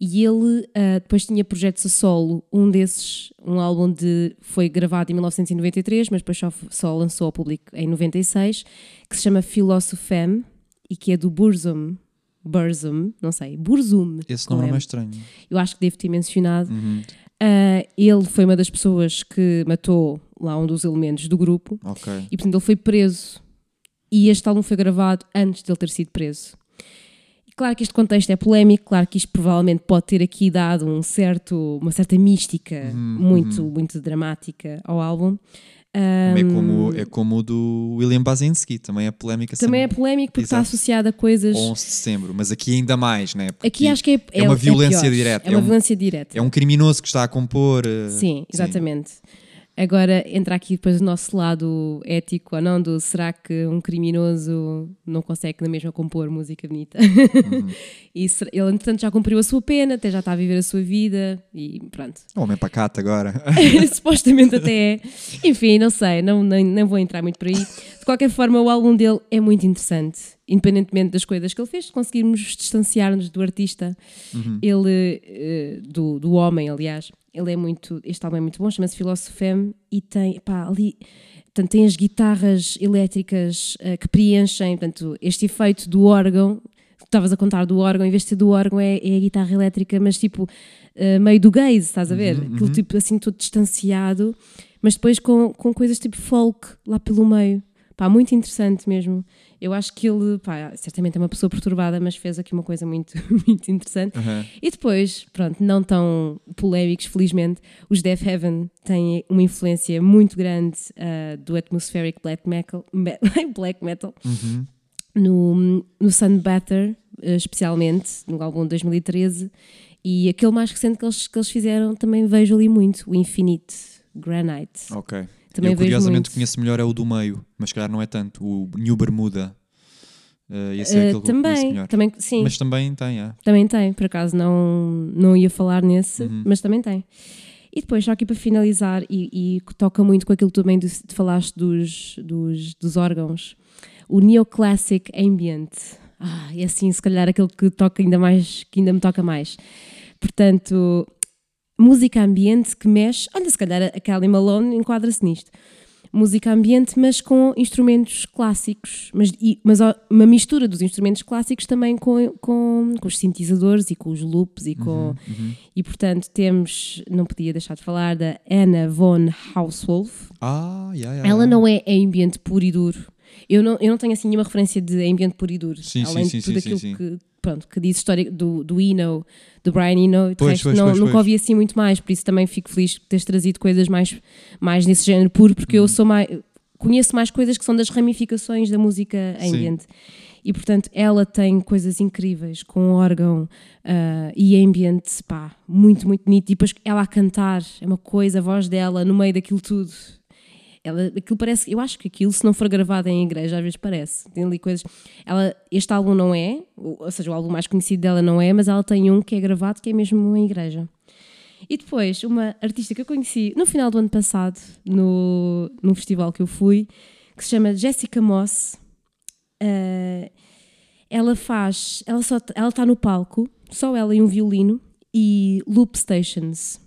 E ele ah, depois tinha projetos a solo. Um desses, um álbum de. foi gravado em 1993, mas depois só, só lançou ao público em 96, que se chama Philosophem e que é do Burzum. Burzum, não sei, Burzum. Esse nome é mais estranho. Eu acho que devo ter mencionado. Uhum. Ah, ele foi uma das pessoas que matou lá um dos elementos do grupo. Ok. E portanto ele foi preso e este álbum foi gravado antes de ele ter sido preso. E claro que este contexto é polémico, claro que isto provavelmente pode ter aqui dado um certo, uma certa mística Uhum, muito, uhum. muito dramática ao álbum. É Ahm, como, é como o do William Basinski, também é polémica também é sempre. polémico porque está Exato. associado a coisas. 11 de setembro, mas aqui ainda mais, né? Porque Aqui acho que é, é uma violência pior. direta, É é uma um- violência direta. é um criminoso que está a compor. eh, Sim, exatamente. Agora entra aqui depois o nosso lado ético ou não, do será que um criminoso não consegue na mesma compor música bonita? Uhum. e ele, entretanto, já cumpriu a sua pena, até já está a viver a sua vida e pronto. Homem pacato agora. Supostamente até é. Enfim, não sei, não, nem, nem vou entrar muito por aí. De qualquer forma, o álbum dele é muito interessante, independentemente das coisas que ele fez, conseguirmos distanciar-nos do artista, Uhum. ele, eh, do, do homem, aliás. Ele é muito, este álbum é muito bom, chama-se Philosophem e tem, pá, ali, portanto, tem as guitarras elétricas eh, que preenchem, portanto, este efeito do órgão, estavas a contar do órgão, em vez de ser do órgão é, é a guitarra elétrica, mas tipo, eh, meio do gaze, estás a ver? Uhum, Aquilo uhum. tipo assim, todo distanciado, mas depois com, com coisas tipo folk lá pelo meio. Pá, muito interessante mesmo. Eu acho que ele, pá, certamente é uma pessoa perturbada, mas fez aqui uma coisa muito, muito interessante. Aham. E depois, pronto, não tão polémicos, felizmente, os Death Heaven têm uma influência muito grande ah, do atmospheric black metal, me- black metal Uhum. no, no Sunbatter, eh, especialmente, no álbum de 2013. E aquele mais recente que eles, que eles fizeram também vejo ali muito, o Infinite Granite. Ok. Também eu curiosamente conheço melhor é o do meio, mas se calhar não é tanto. O New Bermuda. Eh, esse é que conheço também, também, sim, Mas também tem, é. também tem. Por acaso não, não ia falar nesse, Uhum. mas também tem. E depois, só aqui para finalizar, e, e que toca muito com aquilo também de, de falaste dos, dos, dos órgãos, o Neoclassic Ambient. Ah, e assim, se calhar aquele que toca ainda mais, que ainda me toca mais. Portanto, música ambiente que mexe. Olha, se calhar a Kelly Malone enquadra-se nisto. Música ambiente, mas com instrumentos clássicos, mas, e- mas uma mistura dos instrumentos clássicos também com, com, com os sintetizadores e com os loops e com. Uhum, uhum. E portanto temos, não podia deixar de falar da Anna von Hauswolf. Ah, yeah, yeah, Ela não é ambient puro e duro. Eu não, eu não tenho assim nenhuma referência de ambiente puro e duro. Sim, além sim, de sim, tudo sim, aquilo sim, sim. que, pronto, que diz história do, do Eno, do Brian Eno, e de Pois, resto pois, não, pois, nunca ouvi assim muito mais, por isso também fico feliz de teres trazido coisas mais, mais desse género puro, porque Uhum. eu sou mais. Conheço mais coisas que são das ramificações da música Sim. ambiente. E portanto, ela tem coisas incríveis com órgão ah, e ambiente, pá, muito, muito bonito. E depois ela a cantar, é uma coisa, a voz dela no meio daquilo tudo. Ela, aquilo parece, eu acho que aquilo, se não for gravado em igreja, às vezes parece. Tem ali coisas. Ela, este álbum não é, ou seja, o álbum mais conhecido dela não é, mas ela tem um que é gravado que é mesmo em igreja. E depois, uma artista que eu conheci no final do ano passado, no, num festival que eu fui, que se chama Jessica Moss. Uh, ela faz, ela só ela está no palco, só ela e um violino e loop stations.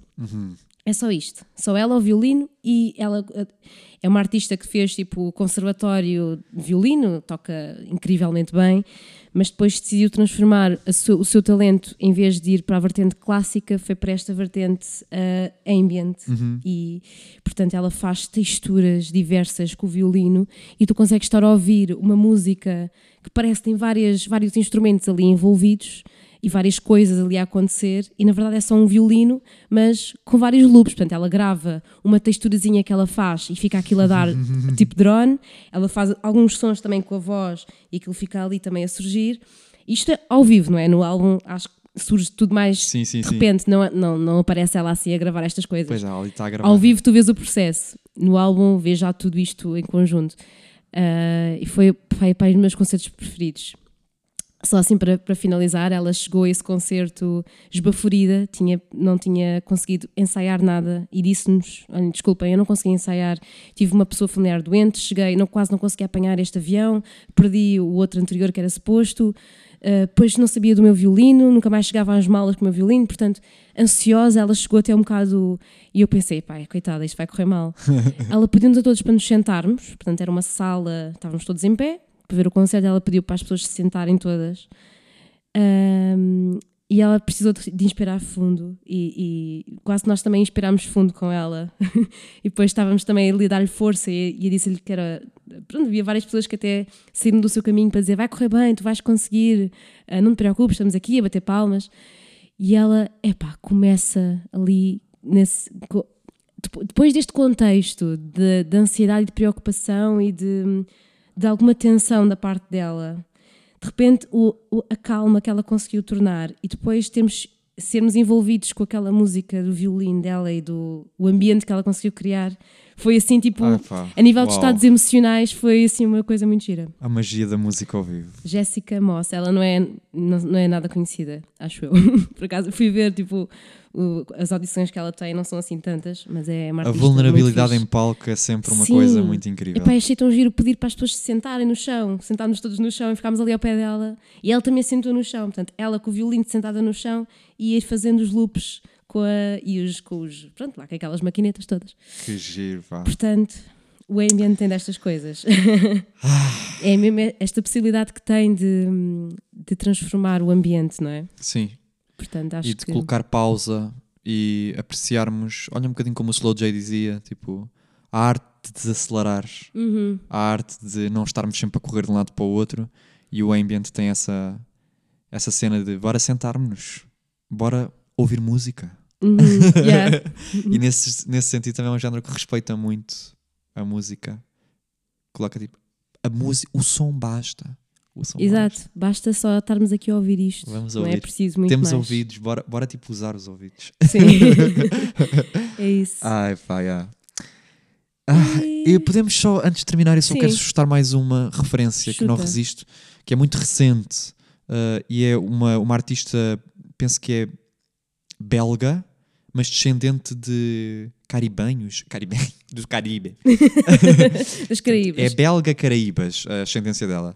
É só isto, só ela ao violino e ela uh, é uma artista que fez tipo conservatório de violino, toca incrivelmente bem, mas depois decidiu transformar seu- o seu talento em vez de ir para a vertente clássica, foi para esta vertente uh, ambient. E portanto ela faz texturas diversas com o violino e tu consegues estar a ouvir uma música que parece que tem várias, vários instrumentos ali envolvidos e várias coisas ali a acontecer e na verdade é só um violino mas com vários loops, portanto ela grava uma texturazinha que ela faz e fica aquilo a dar tipo drone, ela faz alguns sons também com a voz e aquilo fica ali também a surgir isto é ao vivo, não é? No álbum acho que surge tudo mais Sim, sim, de sim. repente, não, não, não aparece ela assim a gravar estas coisas Pois é, está a gravar. ao vivo tu vês o processo, no álbum vês já tudo isto em conjunto. Ah, e foi, foi para os meus concertos preferidos. Só assim para, para finalizar, ela chegou a esse concerto esbaforida, tinha, não tinha conseguido ensaiar nada e disse-nos: "Olhem, desculpem, eu não consegui ensaiar, tive uma pessoa familiar doente, cheguei, não, quase não consegui apanhar este avião, perdi o outro anterior que era suposto, Uh, depois não sabia do meu violino, nunca mais chegava às malas com o meu violino, portanto, ansiosa, ela chegou até um bocado. E eu pensei, pai, coitada, isto vai correr mal. ela pediu-nos a todos para nos sentarmos, portanto, era uma sala, estávamos todos em pé, para ver o concerto, ela pediu para as pessoas se sentarem todas. Um, e ela precisou de, de inspirar fundo e, e quase nós também inspirámos fundo com ela e depois estávamos também a dar-lhe força e, e eu disse-lhe que era pronto, havia várias pessoas que até saíram do seu caminho para dizer vai correr bem, tu vais conseguir ah, não te preocupes, estamos aqui a bater palmas e ela, epá, começa ali nesse depois deste contexto de, de ansiedade e de preocupação e de, de alguma tensão da parte dela de repente o, o- a calma que ela conseguiu tornar e depois termos, sermos envolvidos com aquela música do violino dela e do o ambiente que ela conseguiu criar foi assim tipo Ah, pá. a nível de Uau. estados emocionais foi assim uma coisa muito gira A magia da música ao vivo. Jéssica Moss, ela não é, não, não é nada conhecida, acho eu. Por acaso fui ver, tipo, o- as audições que ela tem, não são assim tantas, mas é uma A vulnerabilidade em palco é sempre uma Sim. coisa muito incrível. Epá, achei tão giro pedir para as pessoas se sentarem no chão, sentarmos todos no chão e ficámos ali ao pé dela. E ela também sentou no chão, portanto, ela com o violino sentada no chão e ir fazendo os loops com a, e os, com os, pronto, lá com aquelas maquinetas todas. Que giro, pá. Portanto, o ambiente tem destas coisas. é mesmo esta possibilidade que tem de, de transformar o ambiente, não é? Sim. Portanto, acho e de que. colocar pausa e apreciarmos, olha um bocadinho como o Slow J dizia, tipo, a arte de desacelerar, Uhum. a arte de não estarmos sempre a correr de um lado para o outro e o ambiente tem essa, essa cena de bora sentarmos-nos, bora ouvir música. Uhum. Yeah. E nesse, nesse sentido também é um género que respeita muito a música. Coloca tipo, a música, o som basta. O som basta. Exato, basta só estarmos aqui a ouvir isto. Vamos não é ouvir. preciso muito Temos mais. ouvidos, bora, bora tipo usar os ouvidos. Sim. é isso. Ai, pá, já. Ah, e podemos só, antes de terminar, eu só Sim. quero chutar mais uma referência que não Chuta. resisto, que é muito recente ah, e é uma, uma artista, penso que é belga, mas descendente de caribenhos, caribe, do Caribe. Das Caraíbas. É belga caraíbas a ascendência dela.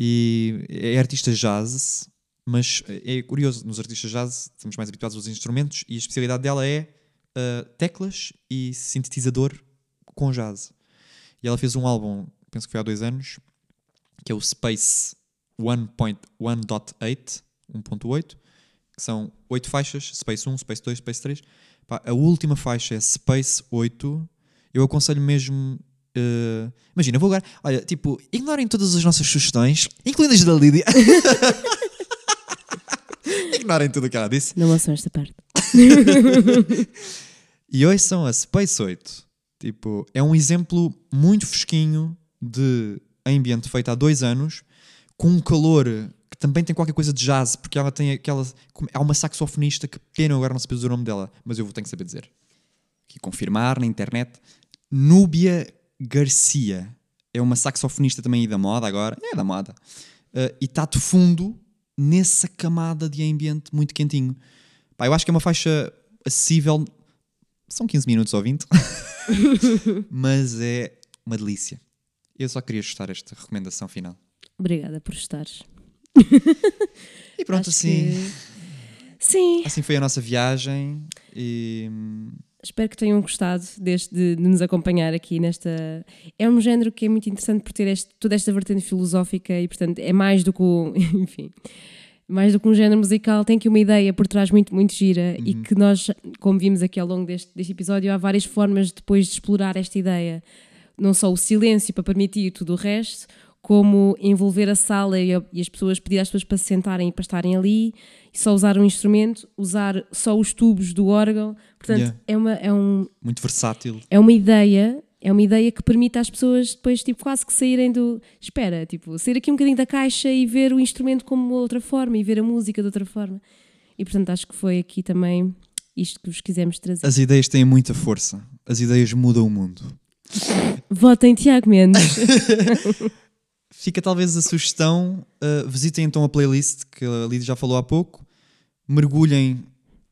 E é artista jazz, mas é curioso, nos artistas jazz estamos mais habituados aos instrumentos e a especialidade dela é uh, teclas e sintetizador com jazz. E ela fez um álbum, penso que foi há dois anos, que é o Space 1.1.8, 1.8, que são oito faixas, Space 1, Space 2, Space 3. Pá, a última faixa é Space 8. Eu aconselho mesmo Uh, imagina, vou agora. Olha, tipo, ignorem todas as nossas sugestões, incluindo as da Lídia. ignorem tudo o que ela disse. Não ouçam esta parte. e hoje são a Space 8. Tipo, é um exemplo muito fresquinho de ambiente feito há dois anos, com um calor que também tem qualquer coisa de jazz, porque ela tem aquela. Há uma saxofonista que pena agora não saber o nome dela, mas eu vou ter que saber dizer. Aqui confirmar na internet. Núbia Garcia. É uma saxofonista também da moda agora. É da moda. Uh, e está de fundo nessa camada de ambiente muito quentinho. Pá, eu acho que é uma faixa acessível. São 15 minutos ou 20. mas é uma delícia. Eu só queria ajustar esta recomendação final. Obrigada por estares. e pronto, acho assim. Que... Sim. Assim foi a nossa viagem. E Espero que tenham gostado deste, de, de, nos acompanhar aqui nesta. É um género que é muito interessante por ter este, toda esta vertente filosófica e, portanto, é mais do que. Um, enfim. Mais do que um género musical, tem aqui uma ideia por trás muito, muito gira uhum. e que nós, como vimos aqui ao longo deste, deste episódio, há várias formas depois de explorar esta ideia. Não só o silêncio para permitir tudo o resto, como envolver a sala e, as pessoas, pedir às pessoas para se sentarem e para estarem ali, e só usar um instrumento, usar só os tubos do órgão. Portanto, yeah. é, uma, é um. Muito versátil. É uma ideia. É uma ideia que permite às pessoas depois, tipo, quase que saírem do. Espera, tipo, sair aqui um bocadinho da caixa e ver o instrumento como outra forma e ver a música de outra forma. E portanto, acho que foi aqui também isto que vos quisemos trazer. As ideias têm muita força. As ideias mudam o mundo. Votem Tiago Mendes. fica talvez a sugestão: uh, visitem então a playlist que a Lídia já falou há pouco, mergulhem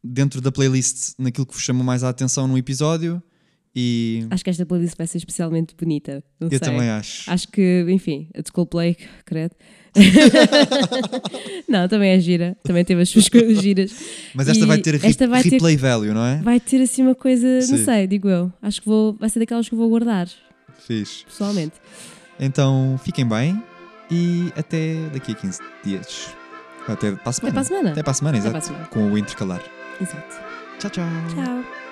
dentro da playlist naquilo que vos chama mais a atenção no episódio. E... Acho que esta playlist vai ser especialmente bonita. eu sei. também acho. Acho que, enfim, a de Coldplay, credo. não, também é gira. Também teve as suas coisas giras. Mas esta e vai ter esta vai replay ter, value, não é? Vai ter assim uma coisa, Sim. não sei, digo eu. Acho que vou, vai ser daquelas que eu vou guardar. Fiz. Pessoalmente. Então fiquem bem e até daqui a 15 dias. Até para a semana. Até para a semana. Até para a semana, exato. Com o intercalar. Exato. Tchau, tchau. Tchau.